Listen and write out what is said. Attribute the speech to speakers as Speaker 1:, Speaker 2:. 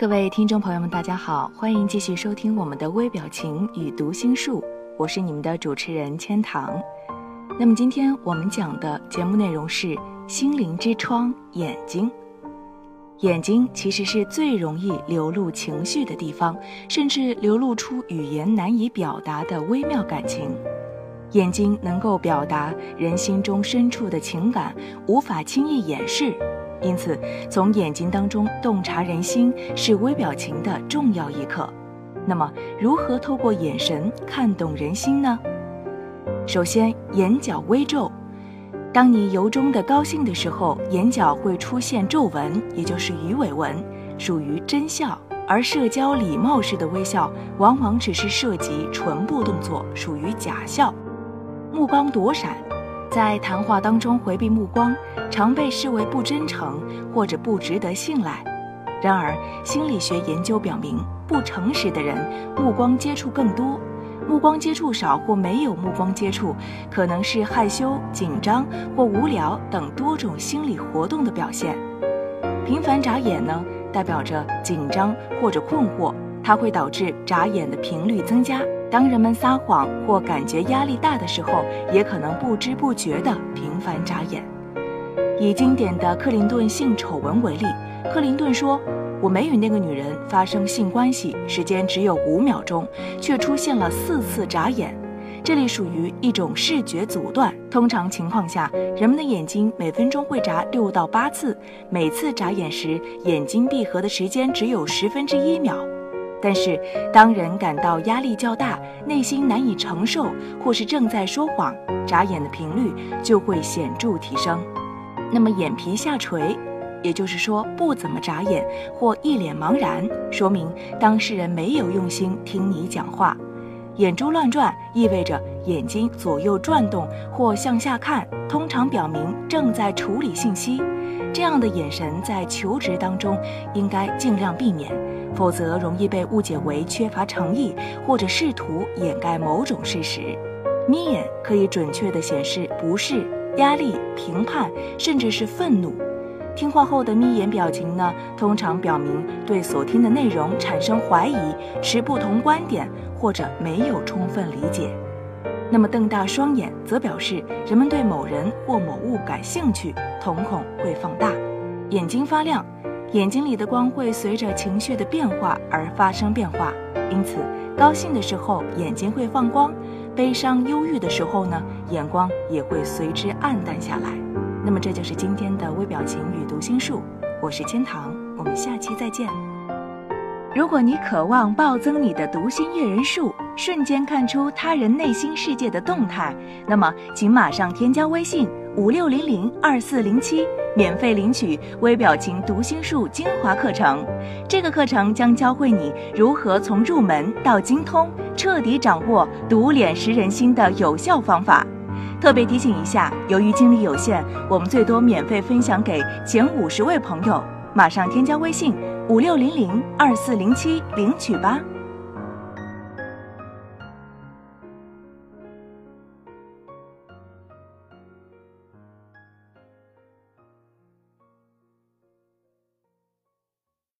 Speaker 1: 各位听众朋友们，大家好，欢迎继续收听我们的微表情与读心术，我是你们的主持人千堂。那么今天我们讲的节目内容是心灵之窗——眼睛。眼睛其实是最容易流露情绪的地方，甚至流露出语言难以表达的微妙感情。眼睛能够表达人心中深处的情感，无法轻易掩饰。因此，从眼睛当中洞察人心是微表情的重要一课。那么，如何透过眼神看懂人心呢？首先，眼角微皱。当你由衷的高兴的时候，眼角会出现皱纹，也就是鱼尾纹，属于真笑；而社交礼貌式的微笑，往往只是涉及唇部动作，属于假笑。目光躲闪。在谈话当中回避目光，常被视为不真诚或者不值得信赖。然而，心理学研究表明，不诚实的人目光接触更多，目光接触少或没有目光接触，可能是害羞、紧张或无聊等多种心理活动的表现。频繁眨眼呢，代表着紧张或者困惑，它会导致眨眼的频率增加。当人们撒谎或感觉压力大的时候，也可能不知不觉地频繁眨眼。以经典的克林顿性丑闻为例，克林顿说：“我没与那个女人发生性关系，时间只有五秒钟，却出现了四次眨眼。这里属于一种视觉阻断。通常情况下，人们的眼睛每分钟会眨六到八次，每次眨眼时眼睛闭合的时间只有十分之一秒。”但是，当人感到压力较大、内心难以承受，或是正在说谎，眨眼的频率就会显著提升。那么，眼皮下垂，也就是说不怎么眨眼或一脸茫然，说明当事人没有用心听你讲话。眼珠乱转，意味着眼睛左右转动或向下看，通常表明正在处理信息。这样的眼神在求职当中应该尽量避免。否则容易被误解为缺乏诚意，或者试图掩盖某种事实。眯眼可以准确地显示不适、压力、评判，甚至是愤怒。听话后的眯眼表情呢，通常表明对所听的内容产生怀疑、持不同观点，或者没有充分理解。那么瞪大双眼，则表示人们对某人或某物感兴趣，瞳孔会放大，眼睛发亮。眼睛里的光会随着情绪的变化而发生变化，因此，高兴的时候眼睛会放光，悲伤忧郁的时候呢，眼光也会随之暗淡下来。那么，这就是今天的微表情与读心术。我是千堂，我们下期再见。如果你渴望暴增你的读心阅人数，瞬间看出他人内心世界的动态，那么请马上添加微信五六零零二四零七。免费领取微表情读心术精华课程，这个课程将教会你如何从入门到精通，彻底掌握读脸识人心的有效方法。特别提醒一下，由于精力有限，我们最多免费分享给前五十位朋友。马上添加微信五六零零二四零七领取吧。